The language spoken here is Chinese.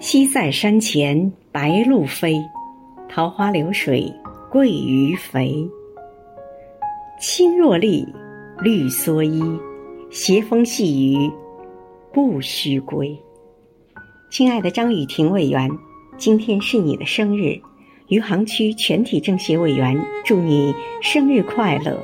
西塞山前白鹭飞桃花流水鳜鱼肥。青箬笠绿蓑衣斜风细雨不须归。亲爱的张雨婷委员今天是你的生日余杭区全体政协委员祝你生日快乐。